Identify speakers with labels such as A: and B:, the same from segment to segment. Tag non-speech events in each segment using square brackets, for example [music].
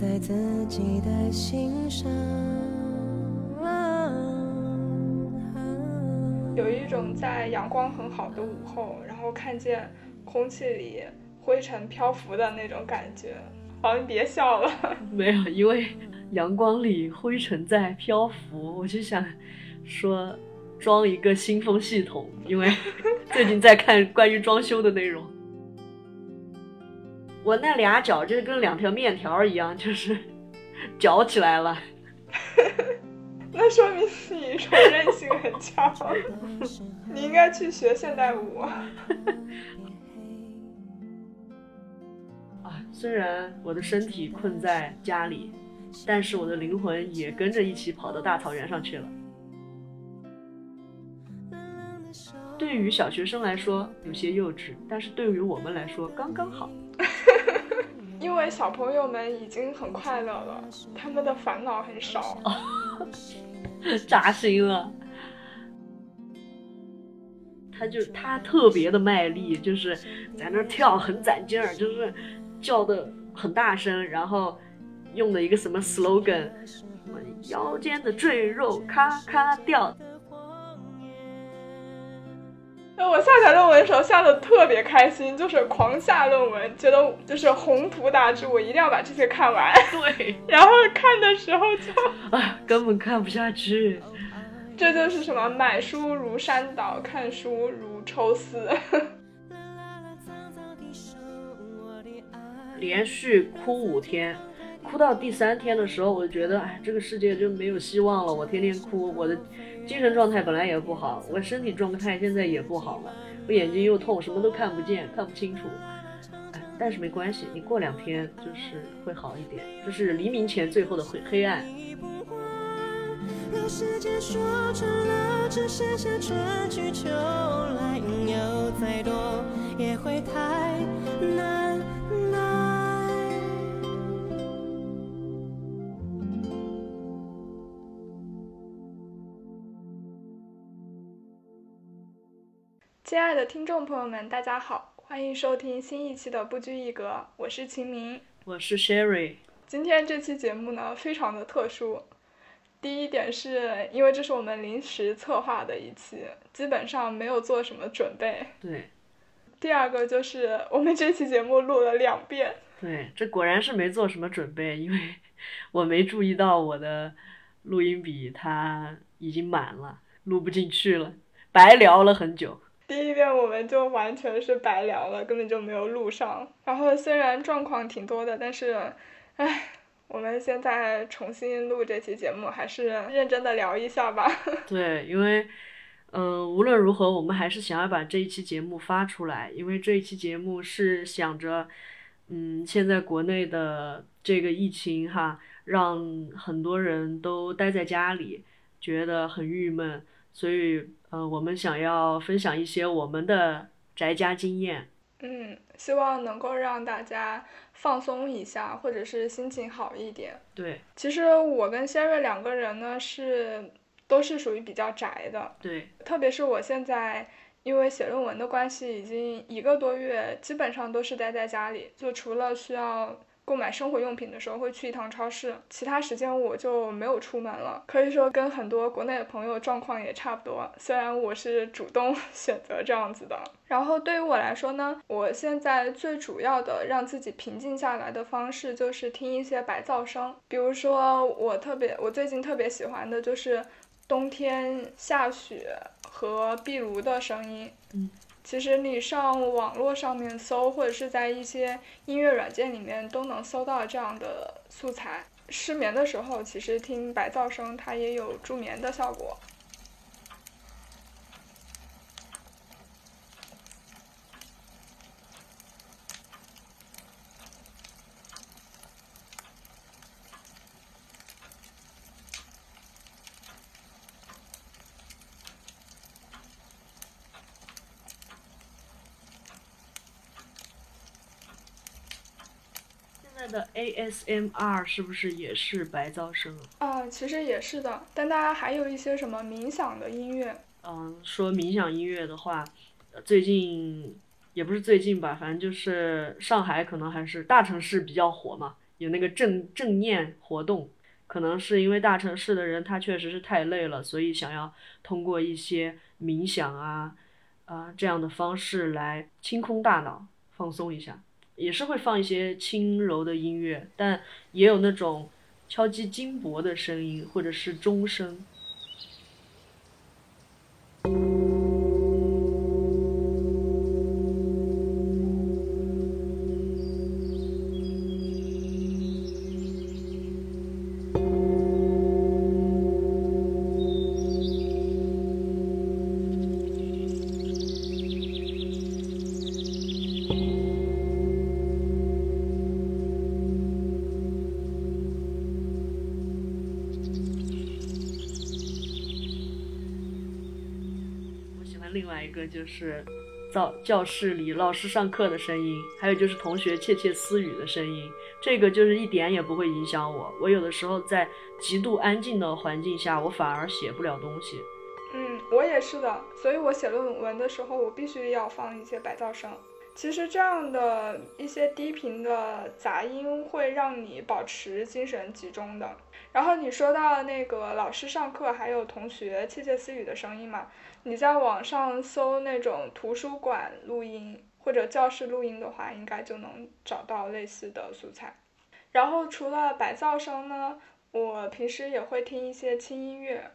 A: 在自己的心上。
B: 有一种在阳光很好的午后，然后看见空气里灰尘漂浮的那种感觉。好，你别笑了。
C: 没有，因为阳光里灰尘在漂浮，我就想说装一个新风系统，因为 [laughs] 最近在看关于装修的内容。我那俩脚就是跟两条面条一样，就是 [laughs] 绞起来了。[laughs]
B: 那说明你柔韧性很强，你应该去学现代舞。[laughs]
C: 啊，虽然我的身体困在家里，但是我的灵魂也跟着一起跑到大草原上去了。对于小学生来说有些幼稚，但是对于我们来说刚刚好。
B: 因为小朋友们已经很快乐了，他们的烦恼很少。[laughs]
C: 扎心了。他就他特别的卖力，就是在那跳很攒劲儿，就是叫的很大声，然后用的一个什么 slogan，什么腰间的赘肉咔咔掉。
B: 那我下载论文的时候下的特别开心，就是狂下论文，觉得就是宏图大志，我一定要把这些看完。[laughs]
C: 对，
B: 然后看的时候就 [laughs]
C: 啊，根本看不下去。
B: 这就是什么买书如山倒，看书如抽丝。[laughs]
C: 连续哭五天，哭到第三天的时候，我就觉得，哎，这个世界就没有希望了。我天天哭，我的精神状态本来也不好，我身体状态现在也不好了，我眼睛又痛，什么都看不见，看不清楚。哎，但是没关系，你过两天就是会好一点。这是黎明前最后的黑黑暗。
B: 也会太难亲爱的听众朋友们，大家好，欢迎收听新一期的不拘一格，我是秦明，
C: 我是 Sherry。
B: 今天这期节目呢，非常的特殊。第一点是因为这是我们临时策划的一期，基本上没有做什么准备。
C: 对。
B: 第二个就是我们这期节目录了两遍。
C: 对，这果然是没做什么准备，因为 [laughs] 我没注意到我的录音笔它已经满了，录不进去了，白聊了很久。
B: 第一遍我们就完全是白聊了，根本就没有录上。然后虽然状况挺多的，但是，唉，我们现在重新录这期节目，还是认真的聊一下吧。[laughs]
C: 对，因为，嗯，无论如何，我们还是想要把这一期节目发出来，因为这一期节目是想着，嗯，现在国内的这个疫情哈，让很多人都待在家里，觉得很郁闷，所以。呃，我们想要分享一些我们的宅家经验。
B: 嗯，希望能够让大家放松一下，或者是心情好一点。
C: 对，
B: 其实我跟仙瑞两个人呢，是都是属于比较宅的。
C: 对，
B: 特别是我现在因为写论文的关系，已经一个多月，基本上都是待在家里，就除了需要。购买生活用品的时候会去一趟超市，其他时间我就没有出门了。可以说跟很多国内的朋友状况也差不多，虽然我是主动 [laughs] 选择这样子的。然后对于我来说呢，我现在最主要的让自己平静下来的方式就是听一些白噪声，比如说我特别我最近特别喜欢的就是冬天下雪和壁炉的声音。
C: 嗯。
B: 其实你上网络上面搜，或者是在一些音乐软件里面都能搜到这样的素材。失眠的时候，其实听白噪声，它也有助眠的效果。
C: 的 ASMR 是不是也是白噪声
B: 啊？其实也是的，但大家还有一些什么冥想的音乐。
C: 嗯，说冥想音乐的话，最近也不是最近吧，反正就是上海可能还是大城市比较火嘛，有那个正正念活动。可能是因为大城市的人他确实是太累了，所以想要通过一些冥想啊啊这样的方式来清空大脑，放松一下。也是会放一些轻柔的音乐，但也有那种敲击金箔的声音，或者是钟声。个就是教教室里老师上课的声音，还有就是同学窃窃私语的声音，这个就是一点也不会影响我。我有的时候在极度安静的环境下，我反而写不了东西。
B: 嗯，我也是的，所以我写论文的时候，我必须要放一些白噪声。其实这样的一些低频的杂音会让你保持精神集中的。然后你说到那个老师上课还有同学窃窃私语的声音嘛？你在网上搜那种图书馆录音或者教室录音的话，应该就能找到类似的素材。然后除了白噪声呢，我平时也会听一些轻音乐，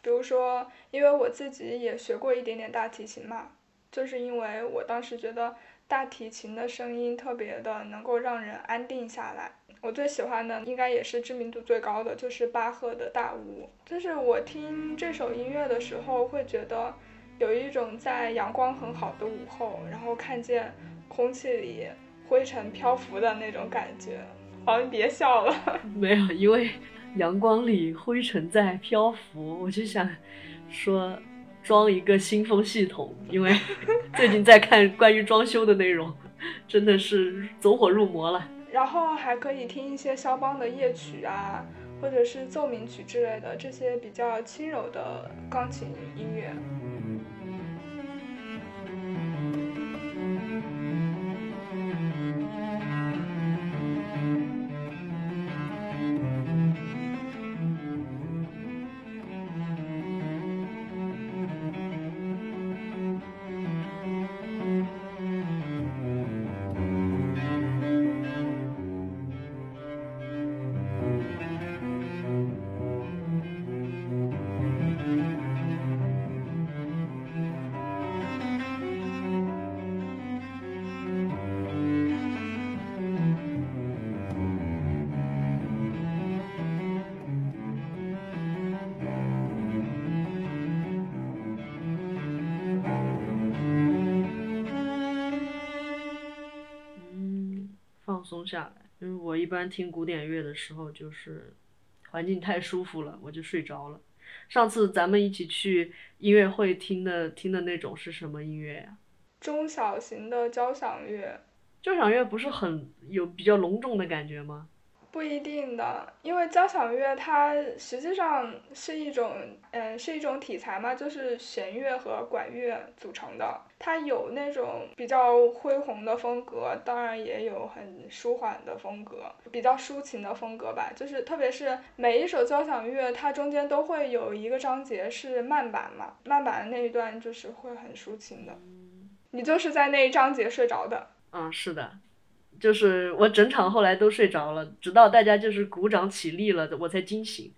B: 比如说，因为我自己也学过一点点大提琴嘛，就是因为我当时觉得大提琴的声音特别的能够让人安定下来。我最喜欢的应该也是知名度最高的，就是巴赫的大屋。就是我听这首音乐的时候，会觉得有一种在阳光很好的午后，然后看见空气里灰尘漂浮的那种感觉。好，你别笑了。[laughs]
C: 没有，因为阳光里灰尘在漂浮，我就想说装一个新风系统，因为 [laughs] 最近在看关于装修的内容，真的是走火入魔了。
B: 然后还可以听一些肖邦的夜曲啊，或者是奏鸣曲之类的这些比较轻柔的钢琴音乐。
C: 下来，因为我一般听古典乐的时候，就是环境太舒服了，我就睡着了。上次咱们一起去音乐会听的听的那种是什么音乐呀？
B: 中小型的交响乐。
C: 交响乐不是很有比较隆重的感觉吗？
B: 不一定的，因为交响乐它实际上是一种，嗯，是一种体裁嘛，就是弦乐和管乐组成的。它有那种比较恢宏的风格，当然也有很舒缓的风格，比较抒情的风格吧。就是特别是每一首交响乐，它中间都会有一个章节是慢板嘛，慢板的那一段就是会很抒情的。你就是在那一章节睡着的。
C: 嗯，是的。就是我整场后来都睡着了，直到大家就是鼓掌起立了，我才惊醒。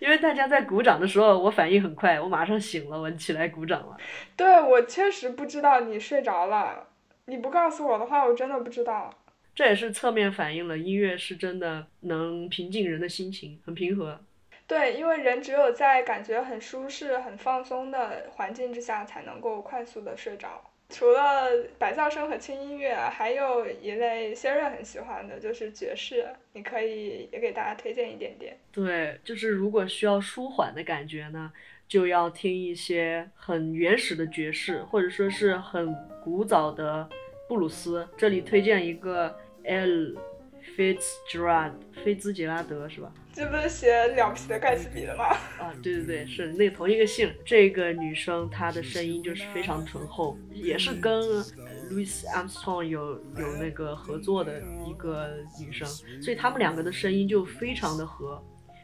C: 因为大家在鼓掌的时候，我反应很快，我马上醒了，我起来鼓掌了。
B: 对，我确实不知道你睡着了，你不告诉我的话，我真的不知道。
C: 这也是侧面反映了音乐是真的能平静人的心情，很平和。
B: 对，因为人只有在感觉很舒适、很放松的环境之下，才能够快速的睡着。除了白噪声和轻音乐，还有一类仙人很喜欢的，就是爵士。你可以也给大家推荐一点点。
C: 对，就是如果需要舒缓的感觉呢，就要听一些很原始的爵士，或者说是很古早的布鲁斯。这里推荐一个 L Fitzgerald，菲兹杰拉德是吧？
B: 这不是写《了不起的盖茨比》的吗？
C: 啊，对对对，是那同一个姓。这个女生她的声音就是非常醇厚，也是跟 Louis Armstrong 有有那个合作的一个女生，所以他们两个的声音就非常的合，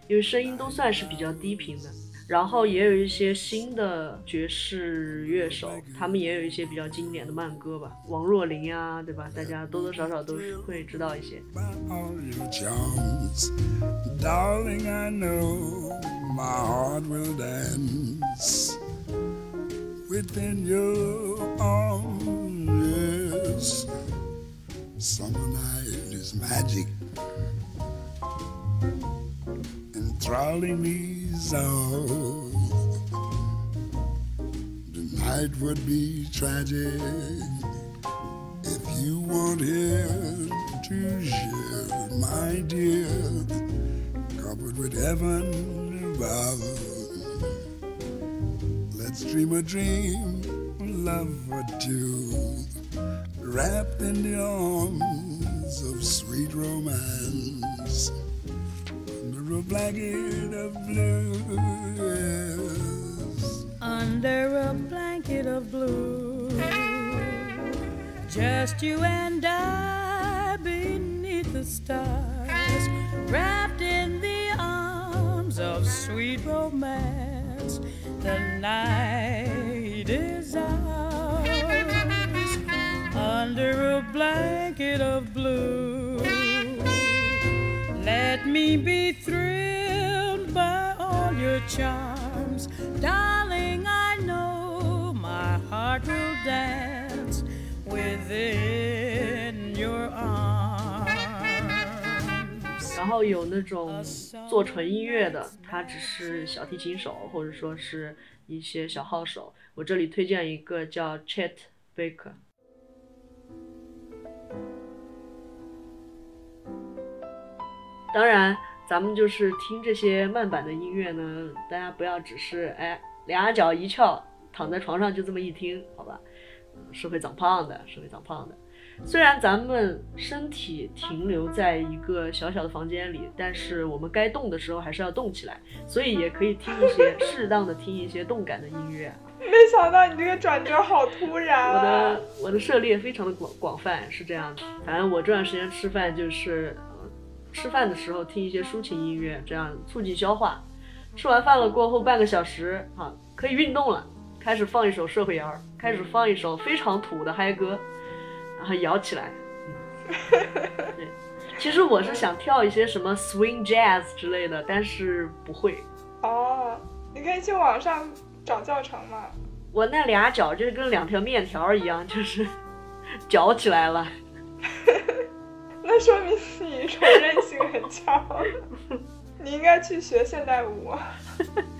C: 因为声音都算是比较低频的。然后也有一些新的爵士乐手，他们也有一些比较经典的慢歌吧，王若琳呀，对吧？大家多多少少都是会知道一些。
D: Magic, me so. The night would be tragic if you weren't here to share, my dear, covered with heaven above. Let's dream a dream, love for two, wrapped in the arms of sweet romance, under a blanket of blue.
E: Under a blanket of blue. Just you and I beneath the stars, wrapped in the arms of sweet romance. The night is ours under a blanket of blue. Me be thrilled by all your charms. Darling, I know my heart will dance within your arms.
C: 然后有那种做纯音乐的，他只是小提琴手，或者说是一些小号手。我这里推荐一个叫 Chet Baker。当然，咱们就是听这些慢板的音乐呢，大家不要只是哎俩脚一翘躺在床上就这么一听，好吧？嗯是会长胖的，是会长胖的。虽然咱们身体停留在一个小小的房间里，但是我们该动的时候还是要动起来，所以也可以听一些适当的听一些动感的音乐。[laughs]
B: 没想到你这个转折好突然
C: 我
B: 啊！
C: 的我的涉猎非常的广广泛，是这样的。反正我这段时间吃饭就是，呃吃饭的时候听一些抒情音乐，这样促进消化。吃完饭了过后半个小时，啊，可以运动了，开始放一首社会摇，开始放一首非常土的嗨歌，然后摇起来。嗯对，其实我是想跳一些什么 swing jazz 之类的，但是不会。
B: 哦，你可以去网上找教程嘛。
C: 我那俩脚就是跟两条面条一样，就是 [laughs] 绞起来了。[laughs]
B: 那说明你柔韧性很强，你应该去学现代舞。[laughs]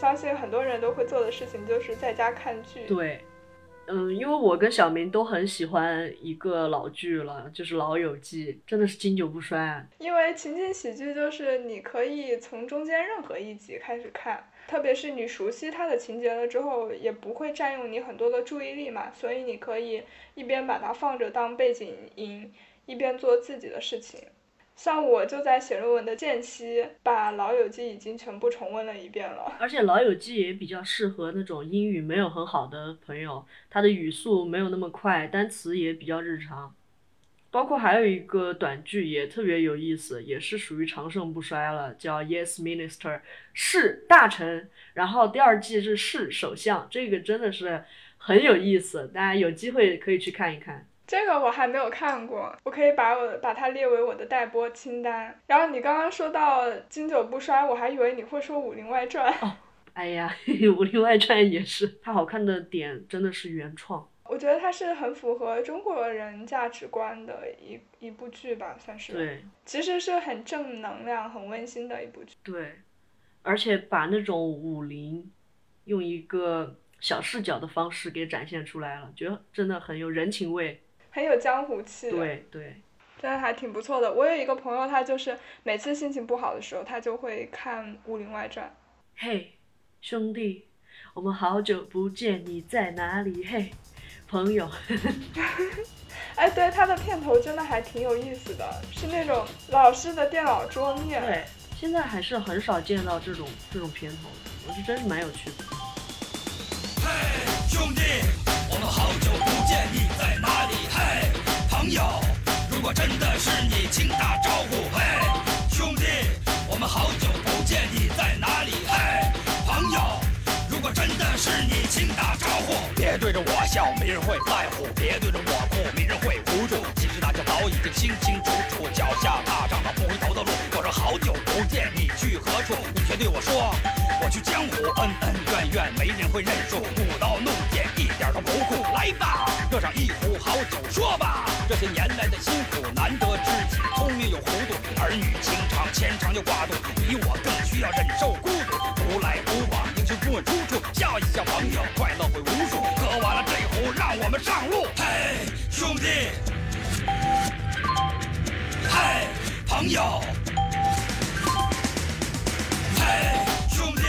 B: 相信很多人都会做的事情，就是在家看剧。
C: 对，嗯，因为我跟小明都很喜欢一个老剧了，就是《老友记》，真的是经久不衰啊。
B: 因为情景喜剧就是你可以从中间任何一集开始看，特别是你熟悉它的情节了之后，也不会占用你很多的注意力嘛，所以你可以一边把它放着当背景音，一边做自己的事情。像我就在写论文的间隙，把《老友记》已经全部重温了一遍了。
C: 而且《老友记》也比较适合那种英语没有很好的朋友，它的语速没有那么快，单词也比较日常。包括还有一个短剧也特别有意思，也是属于长盛不衰了，叫《Yes Minister》，是大臣。然后第二季是是首相，这个真的是很有意思，大家有机会可以去看一看。
B: 这个我还没有看过，我可以把我把它列为我的待播清单。然后你刚刚说到经久不衰，我还以为你会说《武林外传》哦 [laughs]
C: 哎呀，《武林外传》也是，它好看的点真的是原创。
B: 我觉得它是很符合中国人价值观的一一部剧吧，算是。
C: 对
B: 其实是很正能量、很温馨的一部剧。
C: 对，而且把那种武林用一个小视角的方式给展现出来了，觉得真的很有人情味。
B: 很有江湖气的，
C: 对对，
B: 真的还挺不错的。我有一个朋友，他就是每次心情不好的时候，他就会看《武林外传
C: 嘿，兄弟，我们好久不见，你在哪里？嘿，朋友，[laughs]》。
B: 哎，对，他的片头真的还挺有意思的，是那种老式的电脑桌面。
C: 对，现在还是很少见到这种这种片头的，我是真是蛮有趣的。
F: 嘿兄弟，朋友，如果真的是你，请打招呼。嘿，兄弟，我们好久不见，你在哪里？嘿，朋友，如果真的是你，请打招呼。别对着我笑，没人会在乎；别对着我哭，没人会扶住。其实大家早已经清清楚楚，脚下踏上了不回头的路。我说好久不见，你去何处？你却对我说，我去江湖，恩恩怨怨，没人会认输。舞刀弄剑，一点都不酷。来吧，热上一壶好酒，说吧，些年来的辛苦，难得知己，聪明又糊涂，儿女情长，牵肠又挂肚。你我更需要忍受孤独，独来独往，英雄不问出处。笑一笑，朋友，快乐会无数。喝完了这壶，让我们上路。嘿，兄弟，嘿，朋友。嘿，兄弟，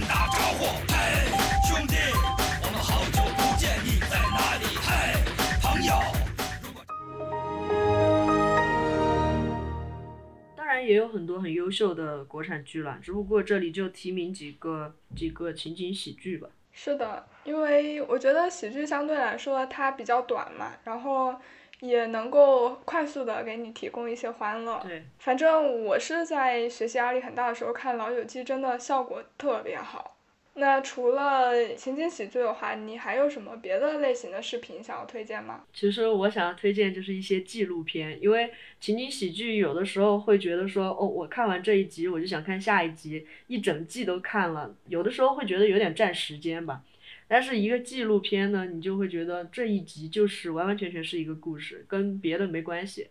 F: 打招呼。嘿，兄弟，我们好久不见，你在哪里？嘿，朋友。
C: 当然也有很多很优秀的国产剧了，只不过这里就提名几个几个情景喜剧吧。
B: 是的，因为我觉得喜剧相对来说它比较短嘛，然后也能够快速的给你提供一些欢乐。
C: 对，
B: 反正我是在学习压力很大的时候看《老友记》，真的效果特别好。那除了情景喜剧的话，你还有什么别的类型的视频想要推荐吗？
C: 其实我想要推荐就是一些纪录片，因为情景喜剧有的时候会觉得说，哦，我看完这一集我就想看下一集，一整季都看了，有的时候会觉得有点占时间吧。但是一个纪录片呢，你就会觉得这一集就是完完全全是一个故事，跟别的没关系。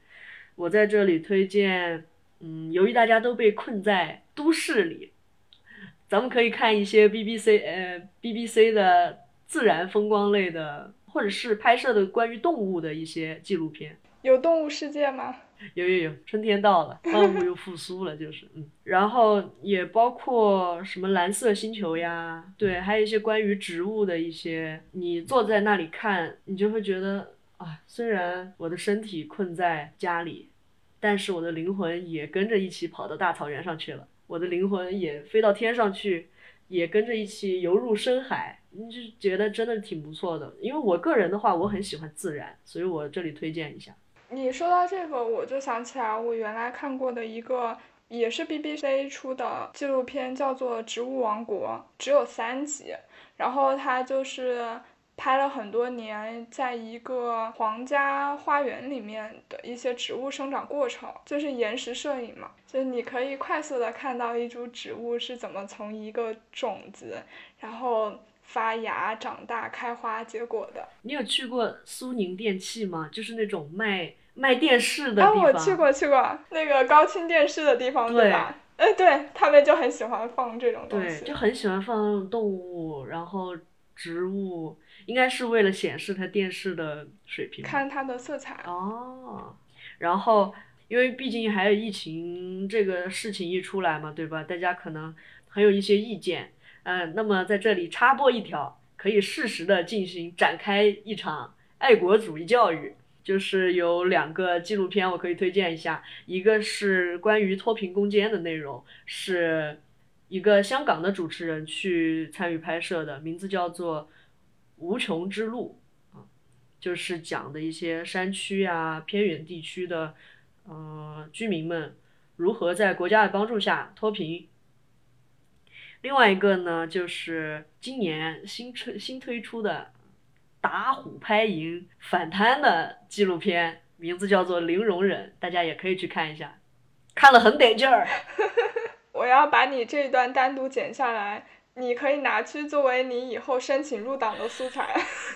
C: 我在这里推荐，嗯，由于大家都被困在都市里，咱们可以看一些 BBC 呃 BBC 的自然风光类的，或者是拍摄的关于动物的一些纪录片。
B: 有动物世界吗？
C: 有有有，春天到了，万物又复苏了，就是嗯，然后也包括什么蓝色星球呀，对，还有一些关于植物的一些，你坐在那里看，你就会觉得啊，虽然我的身体困在家里，但是我的灵魂也跟着一起跑到大草原上去了，我的灵魂也飞到天上去，也跟着一起游入深海，你就觉得真的挺不错的。因为我个人的话，我很喜欢自然，所以我这里推荐一下。
B: 你说到这个，我就想起来我原来看过的一个也是 BBC 出的纪录片，叫做《植物王国》，只有三集，然后它就是拍了很多年，在一个皇家花园里面的一些植物生长过程，就是延时摄影嘛，就是你可以快速的看到一株植物是怎么从一个种子，然后发芽、长大、开花、结果的。
C: 你有去过苏宁电器吗？就是那种卖卖电视的
B: 啊，
C: 地方。
B: 我去过去过那个高清电视的地方，
C: 对
B: 吧？哎，对他们就很喜欢放这种东
C: 对，
B: 西。
C: 就很喜欢放动物，然后植物，应该是为了显示它电视的水平。
B: 看它的色彩。
C: 哦，然后因为毕竟还有疫情这个事情一出来嘛，对吧？大家可能很有一些意见，嗯、那么在这里插播一条，可以适时的进行展开一场爱国主义教育。就是有两个纪录片，我可以推荐一下，一个是关于脱贫攻坚的内容，是一个香港的主持人去参与拍摄的，名字叫做《无穷之路》啊。就是讲的一些山区啊、偏远地区的，呃，居民们如何在国家的帮助下脱贫。另外一个呢，就是今年新推新推出的打虎拍蝇反贪的纪录片，名字叫做《零容忍》，大家也可以去看一下，看了很得劲儿。[laughs]
B: 我要把你这一段单独剪下来，你可以拿去作为你以后申请入党的素材。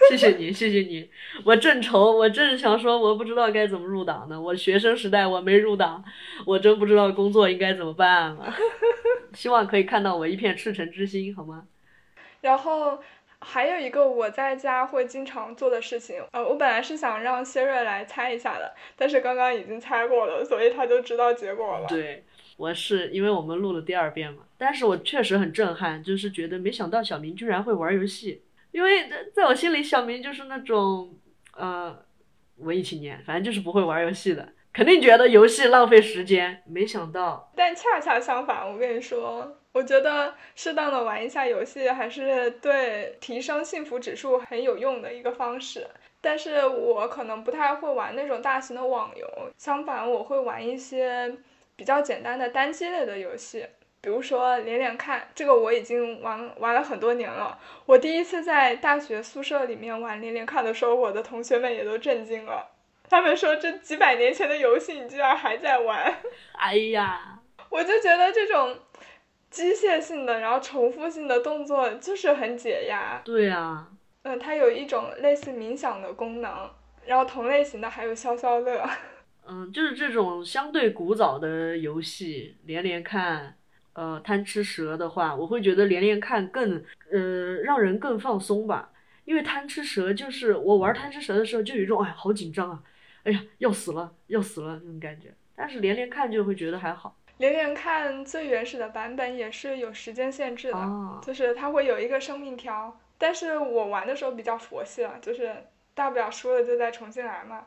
C: 谢谢你，谢谢你。我正愁，我正想说，我不知道该怎么入党呢。我学生时代我没入党，我真不知道工作应该怎么办了。[laughs] 希望可以看到我一片赤诚之心，好吗？
B: 然后还有一个我在家会经常做的事情，呃，我本来是想让谢瑞来猜一下的，但是刚刚已经猜过了，所以他就知道结果了。
C: 对，我是因为我们录了第二遍嘛，但是我确实很震撼，就是觉得没想到小明居然会玩游戏，因为在在我心里，小明就是那种呃文艺青年，反正就是不会玩游戏的，肯定觉得游戏浪费时间，没想到
B: 但恰恰相反，我跟你说，我觉得适当的玩一下游戏还是对提升幸福指数很有用的一个方式。但是我可能不太会玩那种大型的网游，相反我会玩一些比较简单的单机类的游戏，比如说连连看，这个我已经玩玩了很多年了。我第一次在大学宿舍里面玩连连看的时候，我的同学们也都震惊了，他们说这几百年前的游戏你居然还在玩。
C: 哎呀，[laughs]
B: 我就觉得这种机械性的，然后重复性的动作就是很解压。
C: 对啊，
B: 嗯，它有一种类似冥想的功能，然后同类型的还有消消乐。[laughs]
C: 嗯，就是这种相对古早的游戏，连连看，呃，贪吃蛇的话，我会觉得连连看更，呃，让人更放松吧。因为贪吃蛇就是我玩贪吃蛇的时候，就有一种哎，好紧张啊，哎呀，要死了，要死了那种感觉。但是连连看就会觉得还好。
B: 连连看最原始的版本也是有时间限制的，
C: 哦
B: 就是它会有一个生命条。但是我玩的时候比较佛系了，就是大不了输了就再重新来嘛。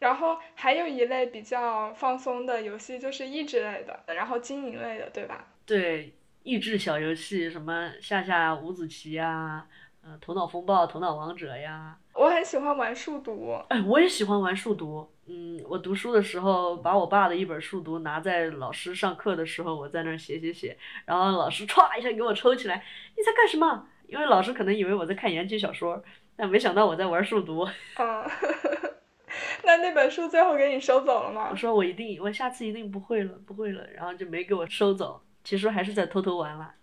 B: 然后还有一类比较放松的游戏，就是益智类的，然后经营类的，对吧？
C: 对，益智小游戏，什么下下五子棋呀，呃，头脑风暴、头脑王者呀，
B: 我很喜欢玩数独，
C: 哎，我也喜欢玩数独。嗯，我读书的时候，把我爸的一本数独拿在老师上课的时候，我在那儿写写写，然后老师歘一下给我抽起来，你在干什么？因为老师可能以为我在看言情小说，但没想到我在玩数独。
B: 嗯 [laughs] [laughs] 那那本书最后给你收走了吗
C: 我？说我一定，我下次一定不会了，不会了，然后就没给我收走。其实还是在偷偷玩啦。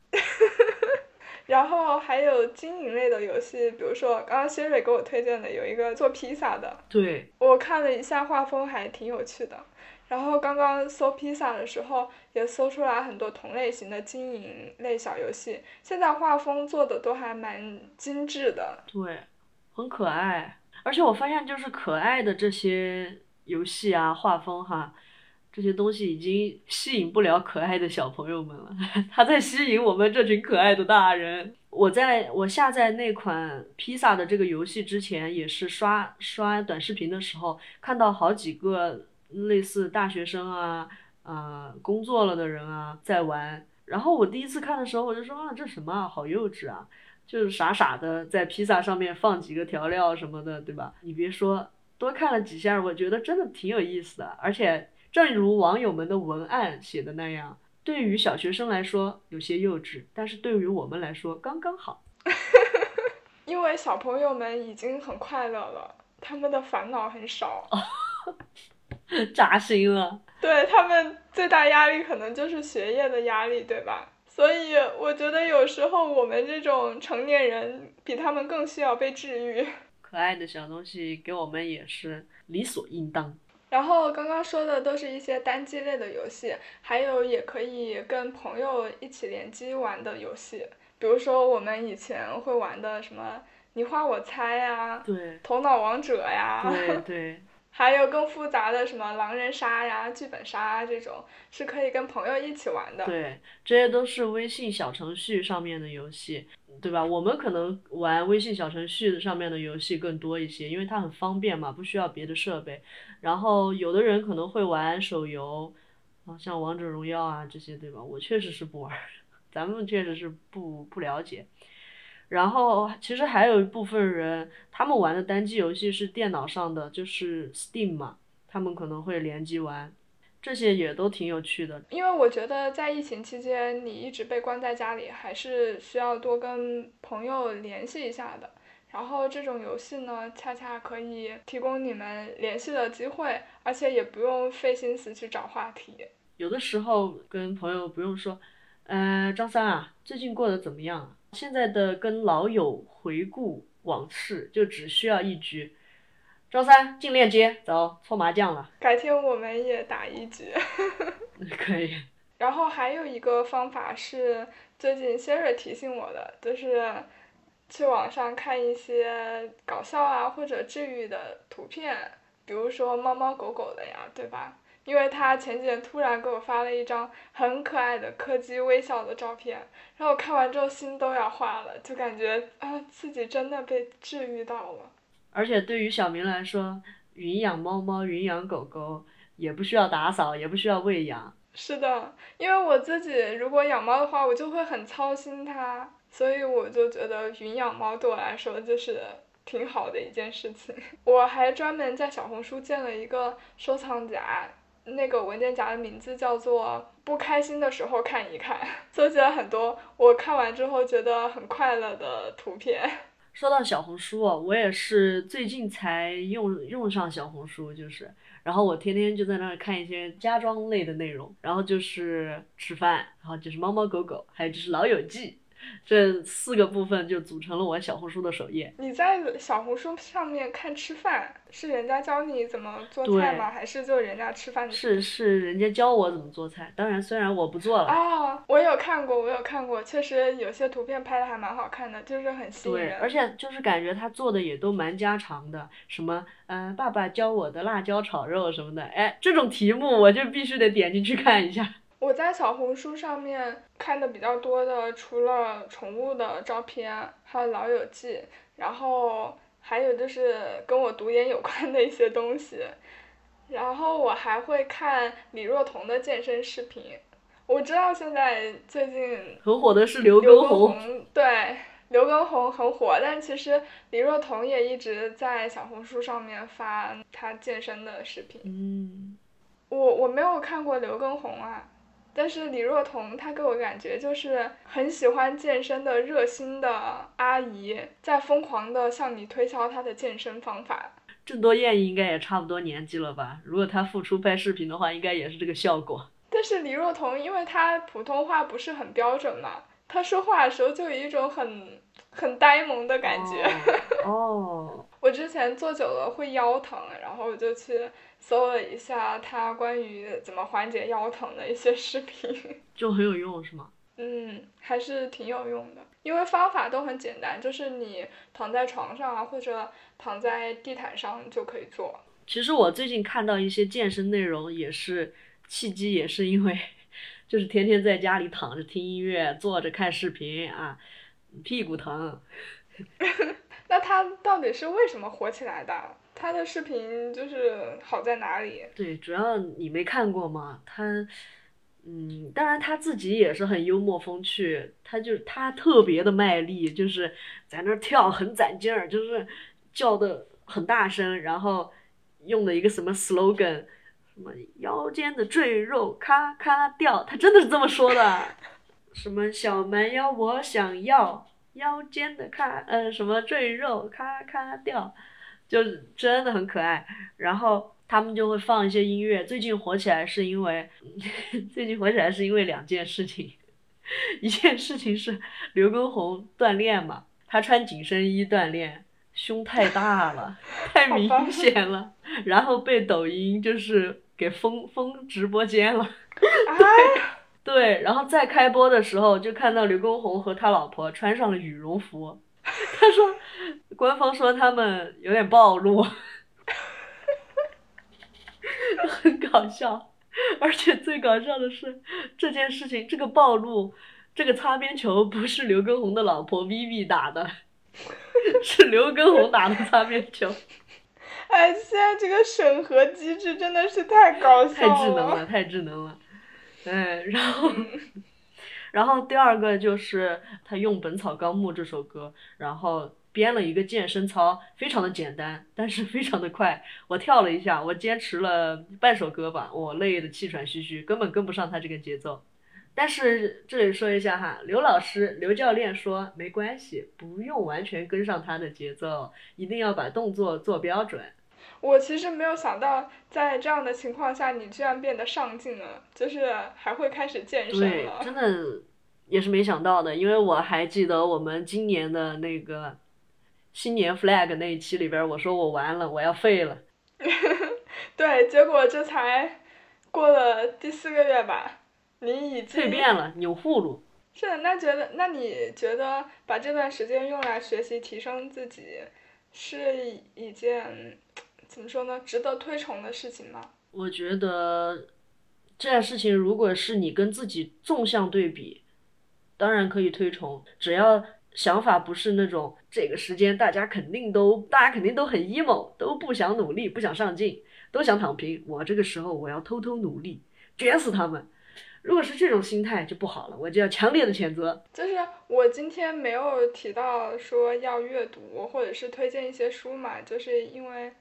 B: 然后还有经营类的游戏，比如说刚刚谢蕊给我推荐的有一个做披萨的，
C: 对，
B: 我看了一下画风还挺有趣的。然后刚刚搜披萨的时候，也搜出来很多同类型的经营类小游戏，现在画风做的都还蛮精致的。
C: 对，很可爱。而且我发现，就是可爱的这些游戏啊、画风哈，这些东西已经吸引不了可爱的小朋友们了，[laughs] 它在吸引我们这群可爱的大人。我在我下载那款披萨的这个游戏之前，也是刷刷短视频的时候，看到好几个类似大学生啊、啊、工作了的人啊在玩。然后我第一次看的时候，我就说啊，这什么啊，好幼稚啊！就是傻傻的在披萨上面放几个调料什么的，对吧？你别说，多看了几下，我觉得真的挺有意思的。而且，正如网友们的文案写的那样，对于小学生来说有些幼稚，但是对于我们来说刚刚好。[laughs]
B: 因为小朋友们已经很快乐了，他们的烦恼很少，[laughs]
C: 扎心了。
B: 对他们最大压力可能就是学业的压力，对吧？所以我觉得有时候我们这种成年人比他们更需要被治愈。
C: 可爱的小东西给我们也是理所应当。
B: 然后刚刚说的都是一些单机类的游戏，还有也可以跟朋友一起联机玩的游戏，比如说我们以前会玩的什么你画我猜呀、
C: 对，
B: 头脑王者呀，
C: 对对，
B: 还有更复杂的什么狼人杀呀、剧本杀啊这种，是可以跟朋友一起玩的。
C: 对，这些都是微信小程序上面的游戏，对吧？我们可能玩微信小程序上面的游戏更多一些，因为它很方便嘛，不需要别的设备。然后有的人可能会玩手游，啊，像王者荣耀啊这些，对吧？我确实是不玩，[laughs] 咱们确实是不不了解。然后其实还有一部分人，他们玩的单机游戏是电脑上的，就是 Steam 嘛，他们可能会联机玩，这些也都挺有趣的。
B: 因为我觉得在疫情期间，你一直被关在家里，还是需要多跟朋友联系一下的。然后这种游戏呢，恰恰可以提供你们联系的机会，而且也不用费心思去找话题。
C: 有的时候跟朋友不用说，呃，张三啊，最近过得怎么样啊？现在的跟老友回顾往事，就只需要一局，张三进链接，走，搓麻将了，
B: 改天我们也打一局。[laughs]
C: 可以。
B: 然后还有一个方法是最近 Siri 提醒我的，就是去网上看一些搞笑啊或者治愈的图片，比如说猫猫狗狗的呀，对吧？因为他前几天突然给我发了一张很可爱的柯基微笑的照片，然后我看完之后心都要化了，就感觉啊自己真的被治愈到了。
C: 而且对于小明来说，云养猫猫、云养狗狗也不需要打扫，也不需要喂养。
B: 是的，因为我自己如果养猫的话，我就会很操心它，所以我就觉得云养猫对我来说就是挺好的一件事情。[laughs] 我还专门在小红书建了一个收藏夹，那个文件夹的名字叫做“不开心的时候看一看”，[laughs] 搜集了很多我看完之后觉得很快乐的图片。
C: 说到小红书哦，我也是最近才用用上小红书，就是，然后我天天就在那儿看一些家装类的内容，然后就是吃饭，然后就是猫猫狗狗，还有就是老友记，这四个部分就组成了我小红书的首页。
B: 你在小红书上面看吃饭，是人家教你怎么做菜吗？还是就人家吃饭的
C: 是是人家教我怎么做菜，当然虽然我不做了，
B: 啊，我有看过，我有看过，确实有些图片拍的还蛮好看的，就是很吸引
C: 对，
B: 人。
C: 而且就是感觉他做的也都蛮家常的，什么呃爸爸教我的辣椒炒肉什么的，哎，这种题目我就必须得点进去看一下。
B: 我在小红书上面看的比较多的，除了宠物的照片，还有老友记，然后还有就是跟我读研有关的一些东西，然后我还会看李若彤的健身视频。我知道现在最近
C: 很火的是刘
B: 刘畊
C: 宏
B: 对刘畊宏很火，但其实李若彤也一直在小红书上面发她健身的视频。
C: 嗯，
B: 我我没有看过刘畊宏啊，但是李若彤她给我感觉就是很喜欢健身的热心的阿姨，在疯狂的向你推销她的健身方法。
C: 郑多燕应该也差不多年纪了吧？如果她复出拍视频的话，应该也是这个效果。
B: 但是李若彤因为她普通话不是很标准嘛，她说话的时候就有一种很很呆萌的感觉。
C: 哦，[laughs]
B: 我之前坐久了会腰疼，然后我就去搜了一下他关于怎么缓解腰疼的一些视频。[laughs]
C: 就很有用是吗？
B: 嗯，还是挺有用的，因为方法都很简单，就是你躺在床上啊，或者躺在地毯上就可以做。
C: 其实我最近看到一些健身内容，也是契机，也是因为就是天天在家里躺着听音乐，坐着看视频啊，屁股疼。[laughs]
B: 那他到底是为什么火起来的？他的视频就是好在哪里？
C: 对，主要你没看过吗？他，嗯，当然他自己也是很幽默风趣，他就他特别的卖力，就是在那儿跳很攒劲儿，就是叫的很大声，然后用的一个什么 slogan，什么腰间的赘肉咔咔掉，他真的是这么说的，[laughs] 什么小蛮腰我想要，腰间的咔呃什么赘肉咔咔掉。就是真的很可爱。然后他们就会放一些音乐。最近火起来是因为，[laughs] 最近火起来是因为两件事情。一件事情是刘畊宏锻炼嘛，他穿紧身衣锻炼，胸太大了，[laughs] 太明显了，然后被抖音就是给封封直播间了。
B: 啊，[laughs]
C: 对，然后再开播的时候，就看到刘畊宏和他老婆穿上了羽绒服。[laughs] 他说，官方说他们有点暴露，[laughs] 很搞笑。而且最搞笑的是，这件事情，这个暴露，这个擦边球不是刘畊宏的老婆 Vivi 打的，[laughs] 是刘畊宏打的擦边球，
B: 哎，现在这个审核机制真的是太搞笑太
C: 智能了，太智能了。哎，然后，然后第二个就是他用《本草纲目》这首歌，然后编了一个健身操，非常的简单，但是非常的快。我跳了一下，我坚持了半首歌吧，我累得气喘吁吁，根本跟不上他这个节奏。但是这里说一下哈，刘老师、刘教练说没关系，不用完全跟上他的节奏，一定要把动作做标准。
B: 我其实没有想到，在这样的情况下，你居然变得上进了，就是还会开始健身
C: 对，
B: 了。
C: 真的也是没想到的，因为我还记得我们今年的那个新年 flag 那一期里边，我说我完了，我要废了。[laughs]
B: 对，结果这才过了第四个月吧，你已经
C: 蜕变了，钮祜禄。
B: 是的，那觉得，那你觉得把这段时间用来学习提升自己，是一件怎么说呢，值得推崇的事情吗？
C: 我觉得这件事情，如果是你跟自己纵向对比，当然可以推崇，只要想法不是那种这个时间大家肯定都大家肯定都很 emo，都不想努力，不想上进，都想躺平。我这个时候我要偷偷努力，卷死他们。如果是这种心态就不好了，我就要强烈的谴责。
B: 就是我今天没有提到说要阅读或者是推荐一些书嘛，就是因为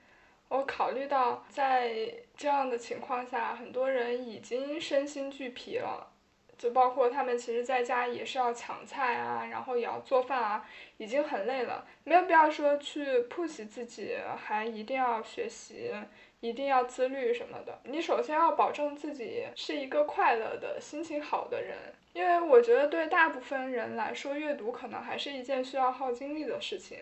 B: 我考虑到在这样的情况下，很多人已经身心俱疲了，就包括他们其实在家也是要抢菜啊，然后也要做饭啊，已经很累了，没有必要说去 push 自己，还一定要学习。一定要自律什么的，你首先要保证自己是一个快乐的、心情好的人，因为我觉得对大部分人来说，阅读可能还是一件需要耗精力的事情。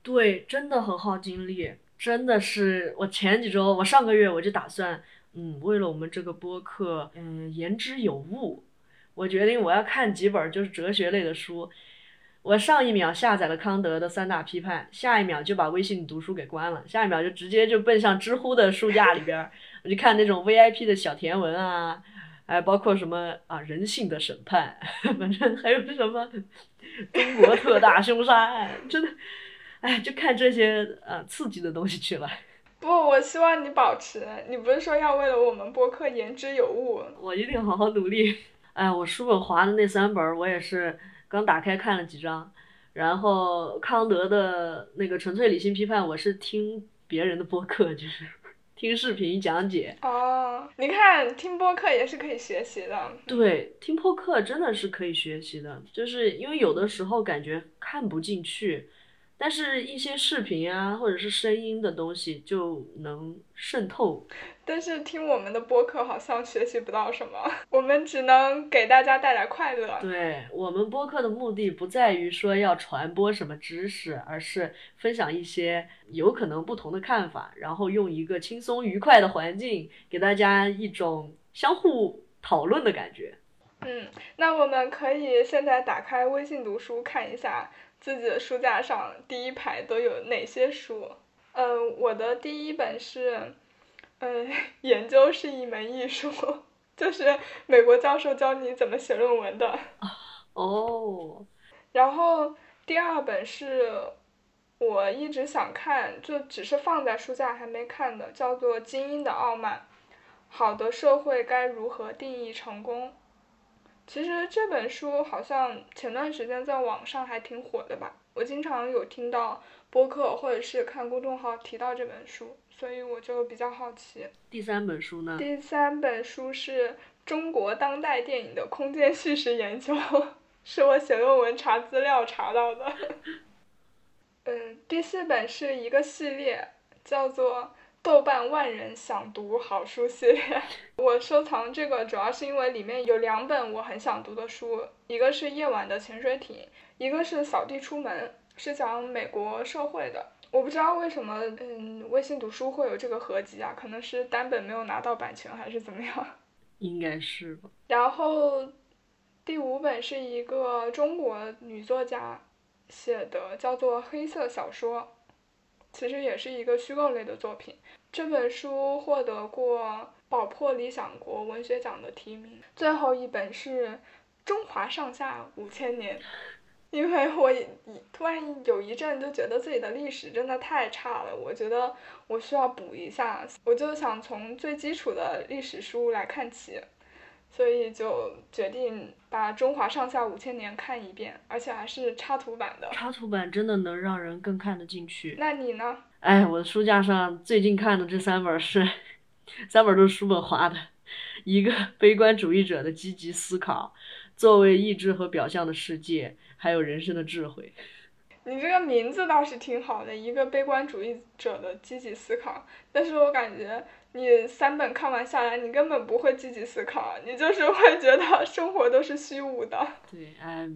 C: 对，真的很耗精力，真的是我前几周，我上个月我就打算，嗯，为了我们这个播客，嗯，言之有物，我决定我要看几本就是哲学类的书。我上一秒下载了康德的三大批判，下一秒就把微信读书给关了，下一秒就直接就奔向知乎的书架里边，我就看那种 VIP 的小甜文啊，还包括什么啊人性的审判，[laughs] 反正还有什么 [laughs] 中国特大凶杀案，真的，哎，就看这些呃刺激的东西去了。[laughs]
B: 不，我希望你保持，你不是说要为了我们播客言之有物？
C: 我一定好好努力。哎，我书本划的那三本儿，我也是。刚打开看了几章，然后康德的那个纯粹理性批判，我是听别人的播客，就是 [laughs] 听视频讲解。
B: 哦，你看听播客也是可以学习的。
C: 对，听播客真的是可以学习的，就是因为有的时候感觉看不进去，但是一些视频啊或者是声音的东西就能渗透。
B: 但是听我们的播客好像学习不到什么，我们只能给大家带来快乐。
C: 对我们播客的目的不在于说要传播什么知识，而是分享一些有可能不同的看法，然后用一个轻松愉快的环境，给大家一种相互讨论的感觉。
B: 嗯，那我们可以现在打开微信读书看一下自己的书架上第一排都有哪些书。嗯，我的第一本是。嗯，研究是一门艺术，[laughs] 就是美国教授教你怎么写论文的。[laughs]
C: 哦。
B: 然后第二本是我一直想看，就只是放在书架还没看的，叫做《精英的傲慢》，好的社会该如何定义成功？其实这本书好像前段时间在网上还挺火的吧，我经常有听到播客或者是看公众号提到这本书。所以我就比较好奇。
C: 第三本书呢？
B: 第三本书是中国当代电影的空间叙事研究，[laughs] 是我写论文查资料查到的。[laughs] 嗯，第四本是一个系列，叫做豆瓣万人想读好书系列。我收藏这个主要是因为里面有两本我很想读的书，一个是《夜晚的潜水艇》，一个是《扫地出门》，是讲美国社会的。我不知道为什么，嗯，微信读书会有这个合集啊？可能是单本没有拿到版权，还是怎么样？[laughs]
C: 应该是吧。
B: 然后，第五本是一个中国女作家写的，叫做《黑色小说》，其实也是一个虚构类的作品。这本书获得过宝珀理想国文学奖的提名。最后一本是《中华上下五千年》。因为我突然有一阵就觉得自己的历史真的太差了，我觉得我需要补一下，我就想从最基础的历史书来看起，所以就决定把《中华上下五千年》看一遍，而且还是插图版的。
C: 插图版真的能让人更看得进去。
B: 那你呢？
C: 哎，我的书架上最近看的这三本是，三本都是叔本华的，一个悲观主义者的积极思考，作为意志和表象的世界，还有人生的智慧。
B: 你这个名字倒是挺好的，一个悲观主义者的积极思考。但是我感觉你三本看完下来，你根本不会积极思考，你就是会觉得生活都是虚无的。
C: 对，哎，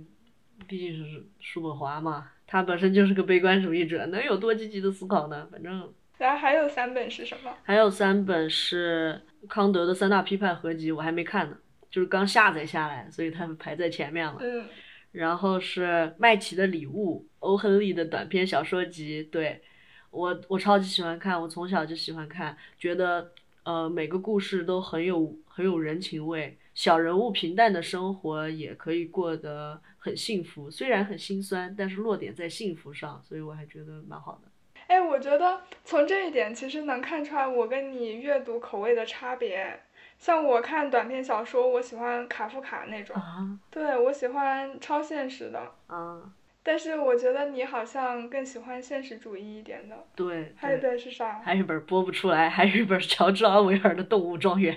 C: 毕竟是叔本华嘛，他本身就是个悲观主义者，能有多积极的思考呢？反正
B: 然后还有三本是什么？
C: 还有三本是康德的三大批判合集，我还没看呢，就是刚下载下来，所以他们排在前面了。
B: 嗯，
C: 然后是麦琪的礼物，欧亨利的短篇小说集，对我我超级喜欢看，我从小就喜欢看，觉得呃每个故事都很有很有人情味，小人物平淡的生活也可以过得很幸福，虽然很心酸，但是落点在幸福上，所以我还觉得蛮好的。
B: 哎，我觉得从这一点其实能看出来我跟你阅读口味的差别。像我看短篇小说，我喜欢卡夫卡那种，
C: 啊
B: 对我喜欢超现实的。
C: 啊，
B: 但是我觉得你好像更喜欢现实主义一点的。
C: 对
B: 还有一。本是啥？
C: 还有一本播不出来，还有一本乔治奥威尔的《动物庄园》，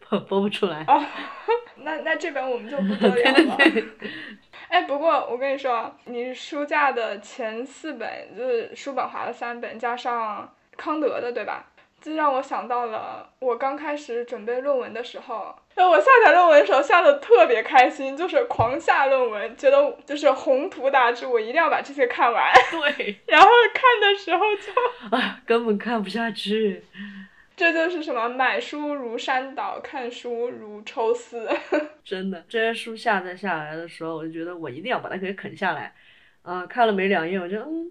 C: [laughs] 播播不出来。
B: 哦，[laughs] 那那这本我们就不多聊了。[laughs] 哎，不过我跟你说啊，你书架的前四本就是叔本华的三本，加上康德的，对吧？这让我想到了我刚开始准备论文的时候，那，我下载论文的时候下的特别开心，就是狂下论文，觉得就是宏图大志，我一定要把这些看完。
C: 对，[laughs]
B: 然后看的时候就，
C: 啊，根本看不下去。
B: 这就是什么买书如山倒，看书如抽丝。[laughs]
C: 真的，这些书下载下来的时候，我就觉得我一定要把它给啃下来。啊、看了没两页，我就嗯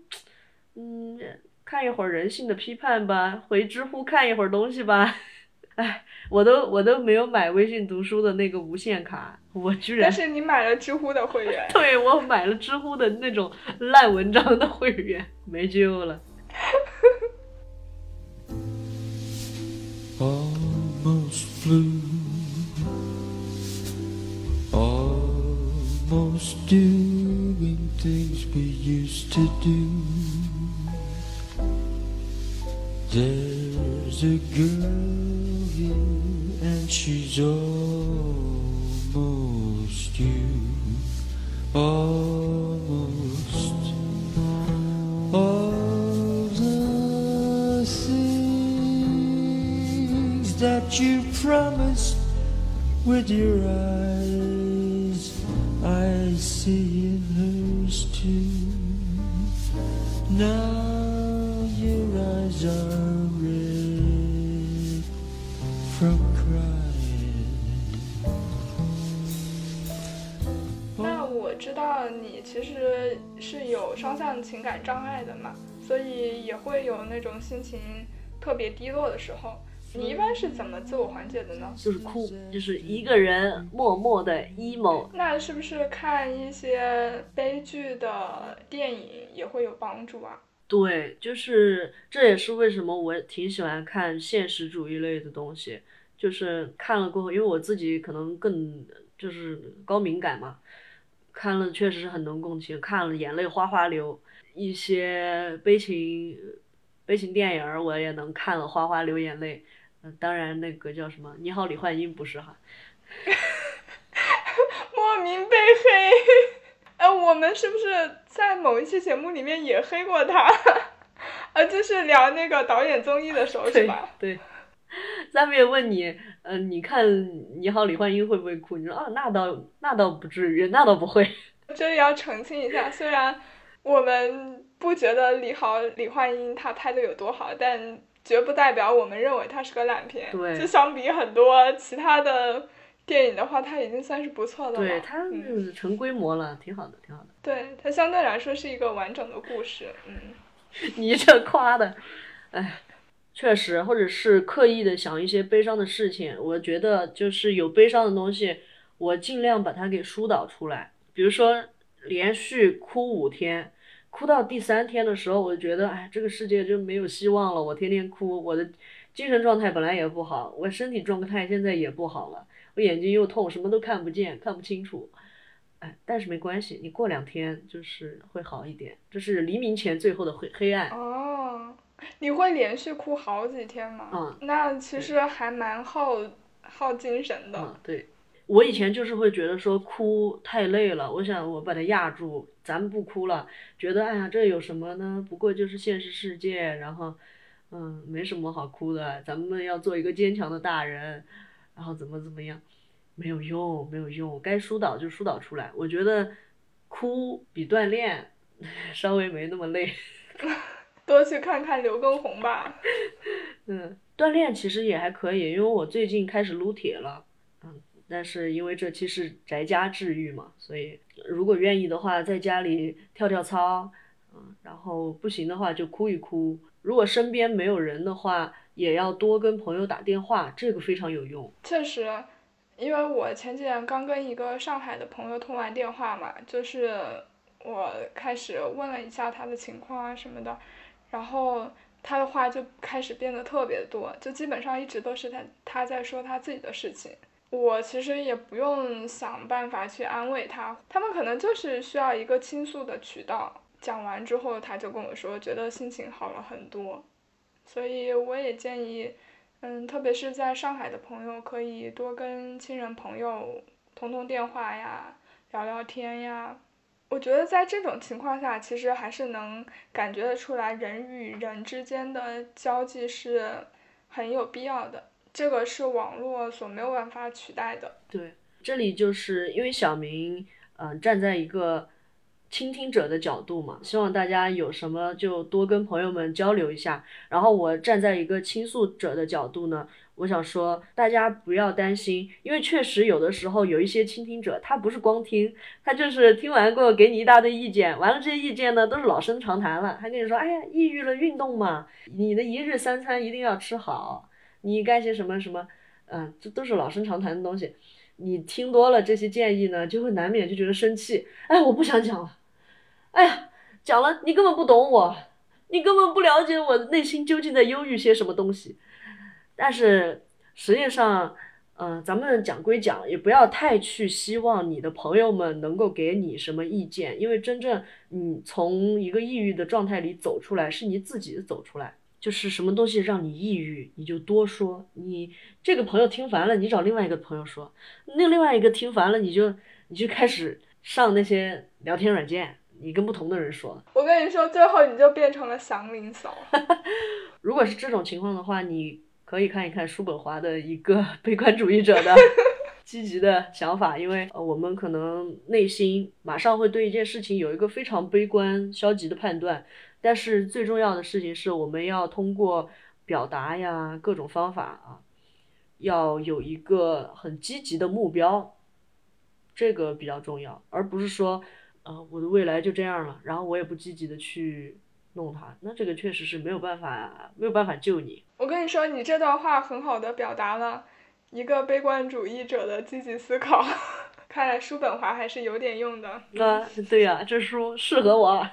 C: 嗯，看一会儿人性的批判吧，回知乎看一会儿东西吧。[laughs] 哎，我都我都没有买微信读书的那个无限卡，我居然
B: 但是你买了知乎的会员。[laughs]
C: 对我买了知乎的那种烂文章的会员，没救了。
G: Flew, almost doing things we used to do. There's a girl here, and she's almost you, almost. All the things that you with your eyes, I see in hers too. Now your eyes are red from crying.
B: 那我知道你其实是有双向情感障碍的嘛，所以也会有那种心情特别低落的时候。你一般是怎么自我缓解的呢？
C: 就是哭，就是一个人默默的 emo。
B: 那是不是看一些悲剧的电影也会有帮助啊？
C: 对，就是这也是为什么我挺喜欢看现实主义类的东西，就是看了过后，因为我自己可能更就是高敏感嘛，看了确实是很能共情，看了眼泪哗哗流，一些悲情悲情电影儿我也能看了哗哗流眼泪。嗯，当然那个叫什么《你好，李焕英》不是哈，[laughs]
B: 莫名被黑。呃，我们是不是在某一期节目里面也黑过他？呃，就是聊那个导演综艺的时候，是 [laughs]
C: 对
B: 吧？
C: 对。咱们也问你，嗯、你看《你好，李焕英》会不会哭？你说啊，那倒那倒不至于，那倒不会。
B: 这里要澄清一下，虽然我们不觉得李豪、李焕英他拍的有多好，但绝不代表我们认为它是个烂片。
C: 对
B: 就相比很多其他的电影的话，它已经算是不错的了。
C: 对，它成规模了，挺好的，挺好的。
B: 对它相对来说是一个完整的故事。嗯，[laughs]
C: 你这夸的，哎，确实，或者是刻意的想一些悲伤的事情，我觉得就是有悲伤的东西，我尽量把它给疏导出来。比如说连续哭五天，哭到第三天的时候，我就觉得，哎，这个世界就没有希望了。我天天哭，我的精神状态本来也不好，我身体状态现在也不好了。我眼睛又痛，什么都看不见，看不清楚。哎，但是没关系，你过两天就是会好一点，这是黎明前最后的黑黑暗。
B: 哦，你会连续哭好几天吗？
C: 嗯，
B: 那其实还蛮耗耗精神的。
C: 嗯，对，我以前就是会觉得说哭太累了，我想我把它压住，咱们不哭了，觉得哎呀这有什么呢？不过就是现实世界，然后嗯没什么好哭的，咱们要做一个坚强的大人，然后怎么怎么样，没有用，没有用，该疏导就疏导出来。我觉得哭比锻炼 [laughs] 稍微没那么累。[laughs]
B: 多去看看刘畊宏吧。
C: 嗯，锻炼其实也还可以，因为我最近开始撸铁了，嗯，但是因为这期是宅家治愈嘛，所以如果愿意的话，在家里跳跳操，嗯，然后不行的话就哭一哭。如果身边没有人的话，也要多跟朋友打电话，这个非常有用。
B: 确实，因为我前几天刚跟一个上海的朋友通完电话嘛，就是我开始问了一下他的情况啊什么的，然后他的话就开始变得特别多，就基本上一直都是他他在说他自己的事情。我其实也不用想办法去安慰他，他们可能就是需要一个倾诉的渠道。讲完之后，他就跟我说，觉得心情好了很多。所以我也建议，嗯，特别是在上海的朋友，可以多跟亲人朋友通通电话呀，聊聊天呀。我觉得在这种情况下，其实还是能感觉得出来，人与人之间的交际是很有必要的。这个是网络所没有办法取代的。
C: 对，这里就是因为小明，嗯、站在一个倾听者的角度嘛，希望大家有什么就多跟朋友们交流一下。然后我站在一个倾诉者的角度呢，我想说大家不要担心，因为确实有的时候有一些倾听者，他不是光听，他就是听完过后给你一大堆意见，完了这些意见呢都是老生常谈了，还跟你说，哎呀，抑郁了运动嘛，你的一日三餐一定要吃好，你该些什么什么，嗯，这都是老生常谈的东西。你听多了这些建议呢，就会难免就觉得生气。哎，我不想讲了。哎呀，讲了你根本不懂我，你根本不了解我内心究竟在忧郁些什么东西。但是实际上，嗯、咱们讲归讲，也不要太去希望你的朋友们能够给你什么意见，因为真正你从一个抑郁的状态里走出来，是你自己走出来。就是什么东西让你抑郁，你就多说。你这个朋友听烦了，你找另外一个朋友说；那另外一个听烦了，你就你就开始上那些聊天软件，你跟不同的人说。
B: 我跟你说，最后你就变成了祥林嫂。[laughs]
C: 如果是这种情况的话，你可以看一看叔本华的一个 [laughs] 悲观主义者的 [laughs] 积极的想法，因为呃，我们可能内心马上会对一件事情有一个非常悲观、消极的判断，但是最重要的事情是我们要通过表达呀各种方法啊，要有一个很积极的目标，这个比较重要，而不是说，呃，我的未来就这样了，然后我也不积极的去弄它，那这个确实是没有办法没有办法救你。
B: 我跟你说，你这段话很好的表达了一个悲观主义者的积极思考。[laughs] 看来叔本华还是有点用的。
C: 啊，对呀、这书适合我。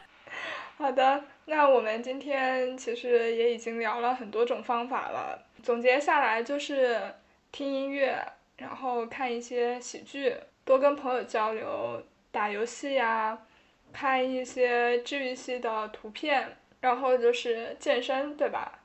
B: 好的，那我们今天其实也已经聊了很多种方法了。总结下来就是听音乐，然后看一些喜剧，多跟朋友交流，打游戏呀，看一些治愈系的图片，然后就是健身，对吧？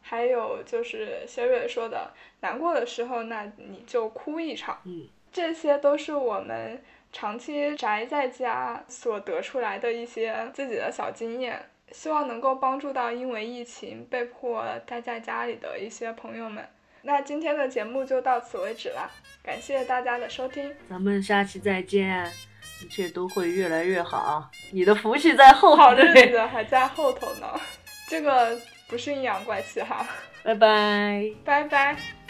B: 还有就是小蕊说的，难过的时候，那你就哭一场。
C: 嗯，
B: 这些都是我们长期宅在家所得出来的一些自己的小经验，希望能够帮助到因为疫情被迫待在家里的一些朋友们。那今天的节目就到此为止了，感谢大家的收听。
C: 咱们下期再见，一切都会越来越好，你的福气在后
B: 好日子还在后头呢，这个不是阴阳怪气哈，
C: 拜拜。
B: 拜拜。